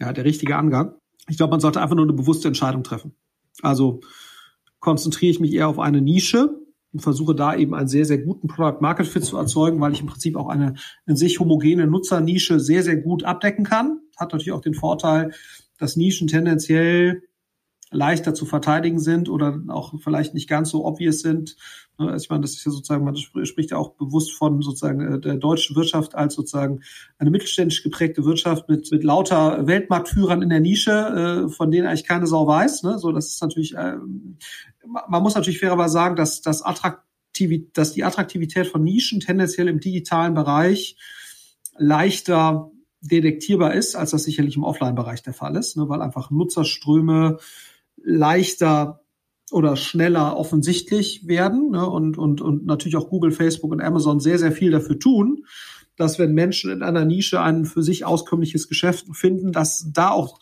ja, der richtige Angang. Ich glaube, man sollte einfach nur eine bewusste Entscheidung treffen. Also konzentriere ich mich eher auf eine Nische und versuche da eben einen sehr, sehr guten Product Market Fit zu erzeugen, weil ich im Prinzip auch eine in sich homogene Nutzernische sehr, sehr gut abdecken kann. Hat natürlich auch den Vorteil, dass Nischen tendenziell leichter zu verteidigen sind oder auch vielleicht nicht ganz so obvious sind. Also ich meine, das ist ja sozusagen, man spricht ja auch bewusst von sozusagen äh, der deutschen Wirtschaft als sozusagen eine mittelständisch geprägte Wirtschaft mit, mit lauter Weltmarktführern in der Nische, äh, von denen eigentlich keine Sau weiß. Ne? So, das ist natürlich, äh, man muss natürlich fairerweise sagen, dass, dass, Attraktivität, dass die Attraktivität von Nischen tendenziell im digitalen Bereich leichter detektierbar ist, als das sicherlich im Offline-Bereich der Fall ist, ne? weil einfach Nutzerströme leichter oder schneller offensichtlich werden ne, und, und, und natürlich auch Google, Facebook und Amazon sehr, sehr viel dafür tun, dass wenn Menschen in einer Nische ein für sich auskömmliches Geschäft finden, dass da auch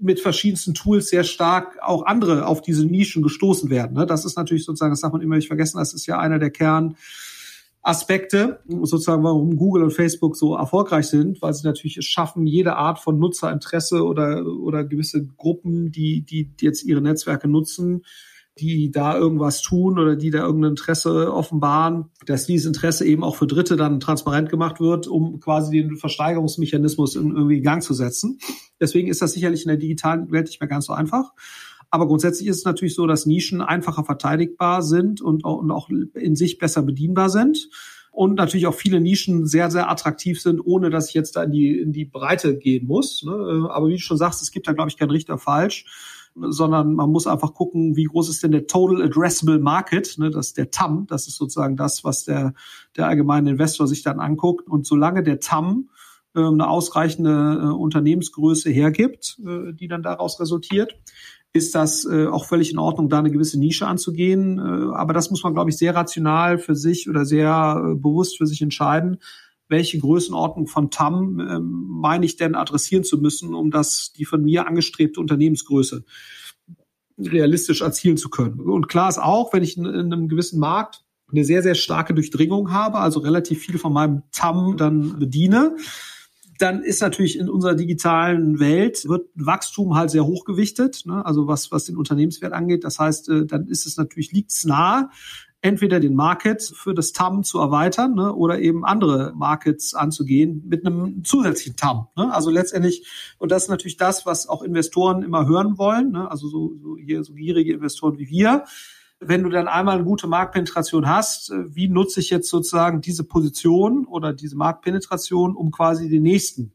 mit verschiedensten Tools sehr stark auch andere auf diese Nischen gestoßen werden. Ne. Das ist natürlich sozusagen, das darf man immer nicht vergessen, das ist ja einer der Kern Aspekte, sozusagen, warum Google und Facebook so erfolgreich sind, weil sie natürlich es schaffen, jede Art von Nutzerinteresse oder, oder gewisse Gruppen, die, die jetzt ihre Netzwerke nutzen, die da irgendwas tun oder die da irgendein Interesse offenbaren, dass dieses Interesse eben auch für Dritte dann transparent gemacht wird, um quasi den Versteigerungsmechanismus in, irgendwie in Gang zu setzen. Deswegen ist das sicherlich in der digitalen Welt nicht mehr ganz so einfach. Aber grundsätzlich ist es natürlich so, dass Nischen einfacher verteidigbar sind und auch, in sich besser bedienbar sind. Und natürlich auch viele Nischen sehr, sehr attraktiv sind, ohne dass ich jetzt da in die, in die Breite gehen muss. Ne? Aber wie du schon sagst, es gibt da, glaube ich, kein Richter falsch sondern man muss einfach gucken, wie groß ist denn der Total Addressable Market, ne, das ist der TAM, das ist sozusagen das, was der, der allgemeine Investor sich dann anguckt. Und solange der TAM äh, eine ausreichende äh, Unternehmensgröße hergibt, äh, die dann daraus resultiert, ist das äh, auch völlig in Ordnung, da eine gewisse Nische anzugehen. Äh, aber das muss man, glaube ich, sehr rational für sich oder sehr äh, bewusst für sich entscheiden. Welche Größenordnung von TAM äh, meine ich denn adressieren zu müssen, um das die von mir angestrebte Unternehmensgröße realistisch erzielen zu können? Und klar ist auch, wenn ich in, in einem gewissen Markt eine sehr, sehr starke Durchdringung habe, also relativ viel von meinem TAM dann bediene, dann ist natürlich in unserer digitalen Welt wird Wachstum halt sehr hochgewichtet, ne? also was, was den Unternehmenswert angeht. Das heißt, äh, dann ist es natürlich, liegt es nahe, entweder den Market für das TAM zu erweitern ne, oder eben andere Markets anzugehen mit einem zusätzlichen TAM. Ne? Also letztendlich, und das ist natürlich das, was auch Investoren immer hören wollen, ne? also so, so hier so gierige Investoren wie wir, wenn du dann einmal eine gute Marktpenetration hast, äh, wie nutze ich jetzt sozusagen diese Position oder diese Marktpenetration, um quasi den nächsten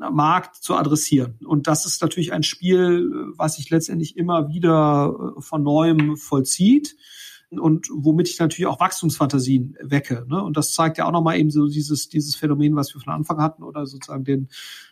äh, Markt zu adressieren. Und das ist natürlich ein Spiel, äh, was sich letztendlich immer wieder von neuem vollzieht und womit ich natürlich auch Wachstumsfantasien wecke. Ne? Und das zeigt ja auch nochmal eben so dieses, dieses Phänomen, was wir von Anfang hatten oder sozusagen den,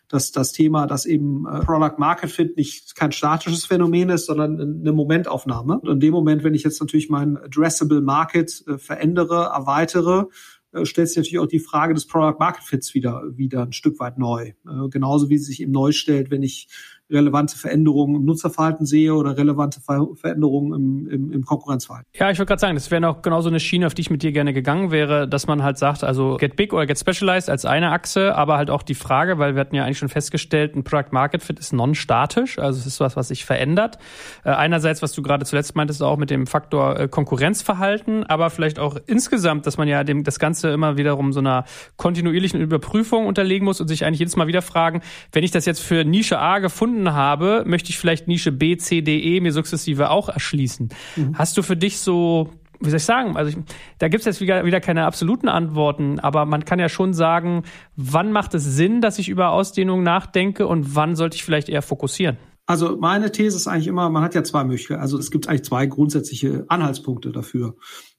das, das Thema, dass eben äh, Product Market Fit nicht kein statisches Phänomen ist, sondern eine Momentaufnahme. Und in dem Moment, wenn ich jetzt natürlich meinen Addressable Market äh, verändere, erweitere, äh, stellt sich natürlich auch die Frage des Product Market Fits wieder, wieder ein Stück weit neu. Genauso wie sie sich eben neu stellt, wenn ich relevante Veränderungen im Nutzerverhalten sehe oder relevante Ver Veränderungen im, im, im Konkurrenzverhalten.
Ja, ich würde gerade sagen, das wäre noch genauso eine Schiene, auf die ich mit dir gerne gegangen wäre, dass man halt sagt, also Get Big oder Get Specialized als eine Achse, aber halt auch die Frage, weil wir hatten ja eigentlich schon festgestellt, ein Product Market Fit ist non-statisch, also es ist was, was sich verändert. Äh, einerseits, was du gerade zuletzt meintest, auch mit dem Faktor äh, Konkurrenzverhalten, aber vielleicht auch insgesamt, dass man ja dem das Ganze immer wiederum so einer kontinuierlichen Überprüfung unterlegen muss und sich eigentlich jedes Mal wieder fragen, wenn ich das jetzt für Nische A gefunden gefunden habe, möchte ich vielleicht Nische B, C, D, E mir sukzessive auch erschließen. Mhm. Hast du für dich so wie soll ich sagen? Also ich, da gibt es jetzt wieder, wieder keine absoluten Antworten, aber man kann ja schon sagen, wann macht es Sinn, dass ich über Ausdehnung nachdenke und wann sollte ich vielleicht eher fokussieren?
Also meine These ist eigentlich immer, man hat ja zwei Möglichkeiten. Also es gibt eigentlich zwei grundsätzliche Anhaltspunkte dafür.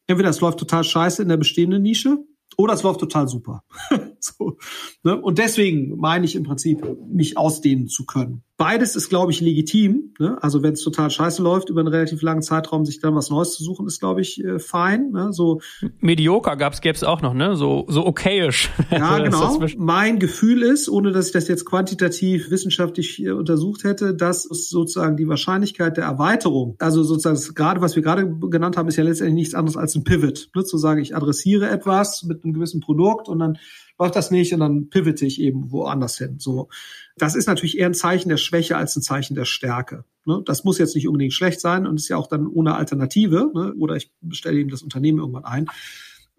Entweder es läuft total scheiße in der bestehenden Nische oder es läuft total super. (laughs) so, ne? Und deswegen meine ich im Prinzip, mich ausdehnen zu können. Beides ist, glaube ich, legitim. Ne? Also wenn es total scheiße läuft, über einen relativ langen Zeitraum sich dann was Neues zu suchen, ist, glaube ich, äh, fein. Ne? So
Medioker gab's gäbe es auch noch, ne? So so okayisch. (laughs)
Ja, genau. Mein Gefühl ist, ohne dass ich das jetzt quantitativ wissenschaftlich äh, untersucht hätte, dass sozusagen die Wahrscheinlichkeit der Erweiterung, also sozusagen gerade was wir gerade genannt haben, ist ja letztendlich nichts anderes als ein Pivot. Ne? Zu sagen, ich adressiere etwas mit einem gewissen Produkt und dann läuft das nicht und dann pivote ich eben woanders hin. So, das ist natürlich eher ein Zeichen der Schwäche als ein Zeichen der Stärke. Ne? Das muss jetzt nicht unbedingt schlecht sein und ist ja auch dann ohne Alternative. Ne? Oder ich stelle eben das Unternehmen irgendwann ein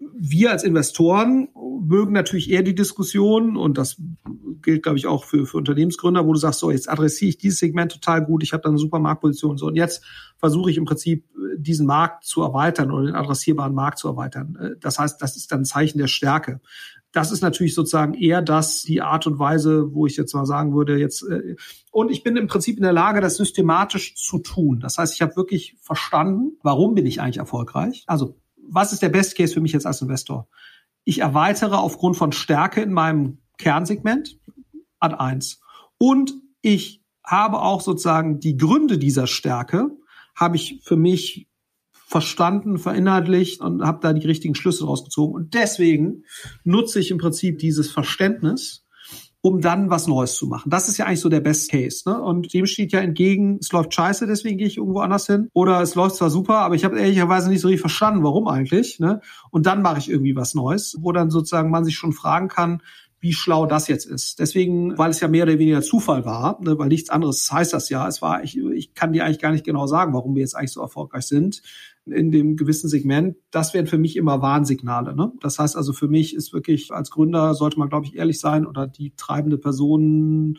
wir als Investoren mögen natürlich eher die Diskussion und das gilt, glaube ich, auch für, für Unternehmensgründer, wo du sagst, so jetzt adressiere ich dieses Segment total gut, ich habe da eine super Marktposition so und jetzt versuche ich im Prinzip diesen Markt zu erweitern oder den adressierbaren Markt zu erweitern. Das heißt, das ist dann ein Zeichen der Stärke das ist natürlich sozusagen eher das, die Art und Weise, wo ich jetzt mal sagen würde, jetzt, äh, und ich bin im Prinzip in der Lage, das systematisch zu tun. Das heißt, ich habe wirklich verstanden, warum bin ich eigentlich erfolgreich? Also, was ist der Best Case für mich jetzt als Investor? Ich erweitere aufgrund von Stärke in meinem Kernsegment ad eins. Und ich habe auch sozusagen die Gründe dieser Stärke, habe ich für mich verstanden, verinnerlicht und habe da die richtigen Schlüsse rausgezogen. Und deswegen nutze ich im Prinzip dieses Verständnis, um dann was Neues zu machen. Das ist ja eigentlich so der Best Case. Ne? Und dem steht ja entgegen, es läuft scheiße, deswegen gehe ich irgendwo anders hin. Oder es läuft zwar super, aber ich habe ehrlicherweise nicht so richtig verstanden, warum eigentlich. Ne? Und dann mache ich irgendwie was Neues, wo dann sozusagen man sich schon fragen kann, wie schlau das jetzt ist. Deswegen, weil es ja mehr oder weniger Zufall war, ne, weil nichts anderes heißt das ja. Es war, ich, ich kann dir eigentlich gar nicht genau sagen, warum wir jetzt eigentlich so erfolgreich sind in dem gewissen Segment, das wären für mich immer Warnsignale. Ne? Das heißt also für mich ist wirklich als Gründer sollte man, glaube ich, ehrlich sein oder die treibende Personen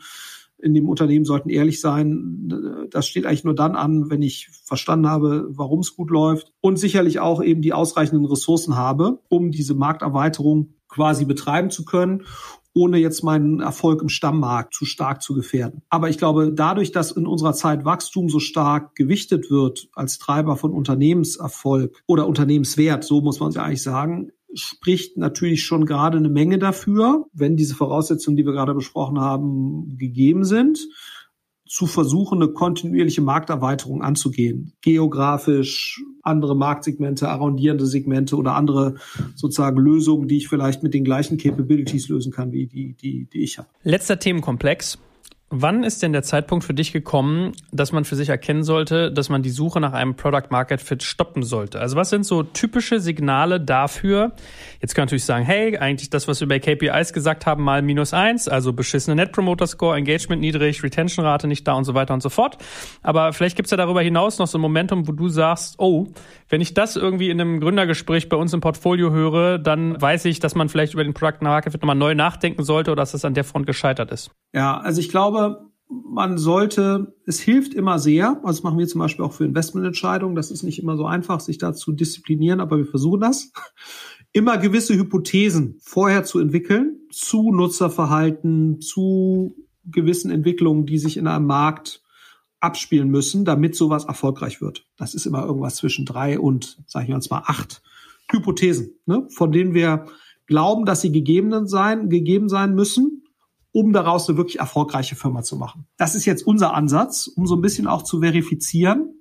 in dem Unternehmen sollten ehrlich sein. Das steht eigentlich nur dann an, wenn ich verstanden habe, warum es gut läuft und sicherlich auch eben die ausreichenden Ressourcen habe, um diese Markterweiterung quasi betreiben zu können ohne jetzt meinen Erfolg im Stammmarkt zu stark zu gefährden. Aber ich glaube, dadurch, dass in unserer Zeit Wachstum so stark gewichtet wird als Treiber von Unternehmenserfolg oder Unternehmenswert, so muss man es ja eigentlich sagen, spricht natürlich schon gerade eine Menge dafür, wenn diese Voraussetzungen, die wir gerade besprochen haben, gegeben sind zu versuchen, eine kontinuierliche Markterweiterung anzugehen. Geografisch, andere Marktsegmente, arrondierende Segmente oder andere sozusagen Lösungen, die ich vielleicht mit den gleichen Capabilities lösen kann, wie die, die, die ich habe.
Letzter Themenkomplex. Wann ist denn der Zeitpunkt für dich gekommen, dass man für sich erkennen sollte, dass man die Suche nach einem Product Market Fit stoppen sollte? Also was sind so typische Signale dafür? Jetzt kann man natürlich sagen, hey, eigentlich das, was wir bei KPIs gesagt haben, mal minus eins, also beschissene Net Promoter Score, Engagement niedrig, Retention Rate nicht da und so weiter und so fort. Aber vielleicht gibt's ja darüber hinaus noch so ein Momentum, wo du sagst, oh, wenn ich das irgendwie in einem Gründergespräch bei uns im Portfolio höre, dann weiß ich, dass man vielleicht über den Product Market Fit nochmal neu nachdenken sollte oder dass es an der Front gescheitert ist.
Ja, also ich glaube, glaube, man sollte, es hilft immer sehr, also das machen wir zum Beispiel auch für Investmententscheidungen, das ist nicht immer so einfach, sich da zu disziplinieren, aber wir versuchen das, (laughs) immer gewisse Hypothesen vorher zu entwickeln zu Nutzerverhalten, zu gewissen Entwicklungen, die sich in einem Markt abspielen müssen, damit sowas erfolgreich wird. Das ist immer irgendwas zwischen drei und, sage ich mal, zwar acht Hypothesen, ne, von denen wir glauben, dass sie gegeben sein, gegeben sein müssen um daraus eine wirklich erfolgreiche Firma zu machen. Das ist jetzt unser Ansatz, um so ein bisschen auch zu verifizieren,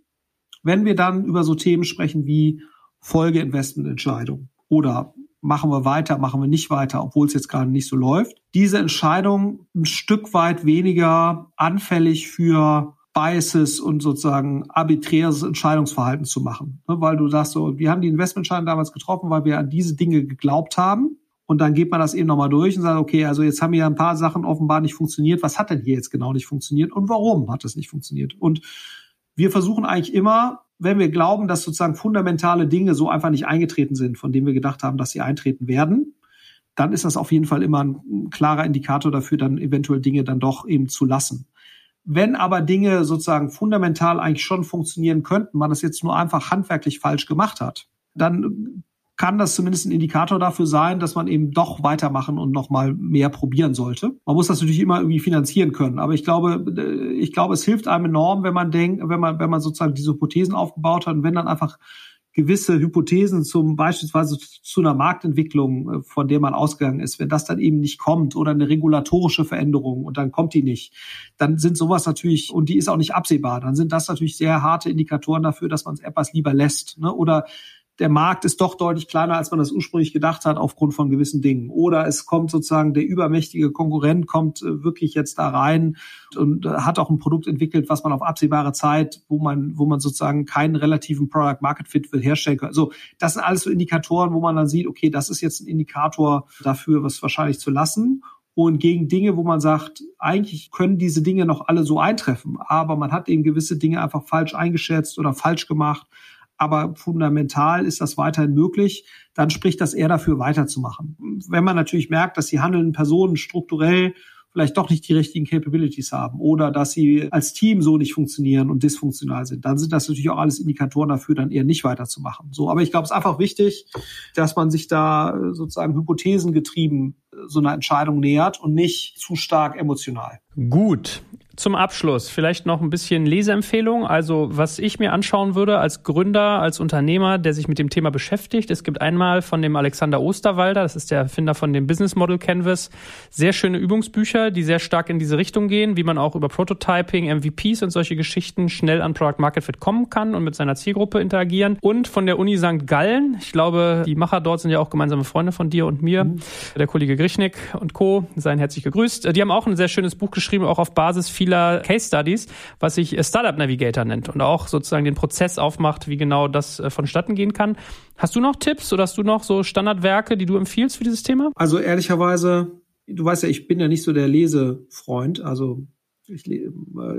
wenn wir dann über so Themen sprechen wie Folgeinvestmententscheidung oder machen wir weiter, machen wir nicht weiter, obwohl es jetzt gerade nicht so läuft. Diese Entscheidung ein Stück weit weniger anfällig für Biases und sozusagen arbiträres Entscheidungsverhalten zu machen. Ne, weil du sagst so, wir haben die Investmentscheidung damals getroffen, weil wir an diese Dinge geglaubt haben. Und dann geht man das eben nochmal durch und sagt, okay, also jetzt haben hier ein paar Sachen offenbar nicht funktioniert. Was hat denn hier jetzt genau nicht funktioniert und warum hat es nicht funktioniert? Und wir versuchen eigentlich immer, wenn wir glauben, dass sozusagen fundamentale Dinge so einfach nicht eingetreten sind, von denen wir gedacht haben, dass sie eintreten werden, dann ist das auf jeden Fall immer ein klarer Indikator dafür, dann eventuell Dinge dann doch eben zu lassen. Wenn aber Dinge sozusagen fundamental eigentlich schon funktionieren könnten, man das jetzt nur einfach handwerklich falsch gemacht hat, dann kann das zumindest ein Indikator dafür sein, dass man eben doch weitermachen und noch mal mehr probieren sollte. Man muss das natürlich immer irgendwie finanzieren können, aber ich glaube, äh, ich glaube, es hilft einem enorm, wenn man denkt, wenn man, wenn man sozusagen diese Hypothesen aufgebaut hat und wenn dann einfach gewisse Hypothesen zum beispielsweise zu einer Marktentwicklung, äh, von der man ausgegangen ist, wenn das dann eben nicht kommt oder eine regulatorische Veränderung und dann kommt die nicht, dann sind sowas natürlich, und die ist auch nicht absehbar, dann sind das natürlich sehr harte Indikatoren dafür, dass man es etwas lieber lässt. Ne? Oder der Markt ist doch deutlich kleiner, als man das ursprünglich gedacht hat, aufgrund von gewissen Dingen. Oder es kommt sozusagen der übermächtige Konkurrent kommt äh, wirklich jetzt da rein und äh, hat auch ein Produkt entwickelt, was man auf absehbare Zeit, wo man, wo man sozusagen keinen relativen Product Market Fit will herstellen kann. Also das sind alles so Indikatoren, wo man dann sieht, okay, das ist jetzt ein Indikator dafür, was wahrscheinlich zu lassen und gegen Dinge, wo man sagt, eigentlich können diese Dinge noch alle so eintreffen, aber man hat eben gewisse Dinge einfach falsch eingeschätzt oder falsch gemacht aber fundamental ist das weiterhin möglich, dann spricht das eher dafür, weiterzumachen. Wenn man natürlich merkt, dass die handelnden Personen strukturell vielleicht doch nicht die richtigen Capabilities haben oder dass sie als Team so nicht funktionieren und dysfunktional sind, dann sind das natürlich auch alles Indikatoren dafür, dann eher nicht weiterzumachen. So, aber ich glaube, es ist einfach wichtig, dass man sich da sozusagen hypothesengetrieben so einer Entscheidung nähert und nicht zu stark emotional.
Gut. Zum Abschluss vielleicht noch ein bisschen Leseempfehlung. Also was ich mir anschauen würde als Gründer, als Unternehmer, der sich mit dem Thema beschäftigt. Es gibt einmal von dem Alexander Osterwalder, das ist der Erfinder von dem Business Model Canvas, sehr schöne Übungsbücher, die sehr stark in diese Richtung gehen, wie man auch über Prototyping, MVPs und solche Geschichten schnell an Product Market Fit kommen kann und mit seiner Zielgruppe interagieren. Und von der Uni St. Gallen, ich glaube, die Macher dort sind ja auch gemeinsame Freunde von dir und mir, mhm. der Kollege Grichnik und Co. Seien herzlich gegrüßt. Die haben auch ein sehr schönes Buch geschrieben, auch auf Basis vieler vieler Case Studies, was sich Startup Navigator nennt und auch sozusagen den Prozess aufmacht, wie genau das äh, vonstatten gehen kann. Hast du noch Tipps oder hast du noch so Standardwerke, die du empfiehlst für dieses Thema?
Also ehrlicherweise, du weißt ja, ich bin ja nicht so der Lesefreund, also ich,
äh,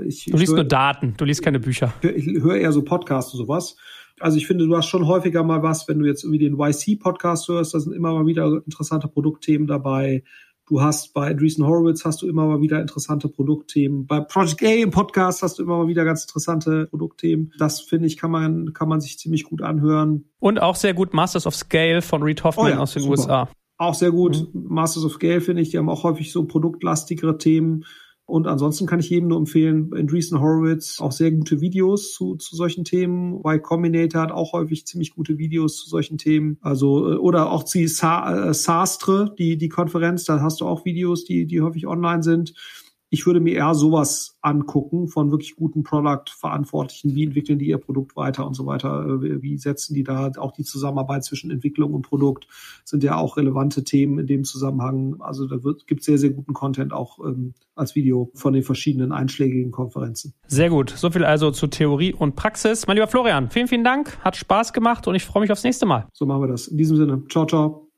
ich, du liest hör, nur Daten, du liest keine Bücher.
Ich höre eher so Podcasts und sowas. Also ich finde, du hast schon häufiger mal was, wenn du jetzt irgendwie den YC-Podcast hörst, da sind immer mal wieder interessante Produktthemen dabei. Du hast bei Andreessen Horowitz hast du immer mal wieder interessante Produktthemen. Bei Project A im Podcast hast du immer mal wieder ganz interessante Produktthemen. Das finde ich kann man kann man sich ziemlich gut anhören.
Und auch sehr gut Masters of Scale von Reed Hoffman oh ja, aus den super. USA.
Auch sehr gut. Mhm. Masters of Scale finde ich, die haben auch häufig so produktlastigere Themen. Und ansonsten kann ich jedem nur empfehlen, Andreessen Horowitz auch sehr gute Videos zu, zu solchen Themen. Y Combinator hat auch häufig ziemlich gute Videos zu solchen Themen. Also, äh, oder auch die Sa äh, Sastre, die, die Konferenz, da hast du auch Videos, die, die häufig online sind ich würde mir eher sowas angucken von wirklich guten Product-Verantwortlichen. Wie entwickeln die ihr Produkt weiter und so weiter? Äh, wie setzen die da auch die Zusammenarbeit zwischen Entwicklung und Produkt? Sind ja auch relevante Themen in dem Zusammenhang. Also da gibt sehr, sehr guten Content auch ähm, als Video von den verschiedenen einschlägigen Konferenzen.
Sehr gut. So viel also zu Theorie und Praxis. Mein lieber Florian, vielen, vielen Dank. Hat Spaß gemacht und ich freue mich aufs nächste Mal.
So machen wir das. In diesem Sinne. Ciao, ciao.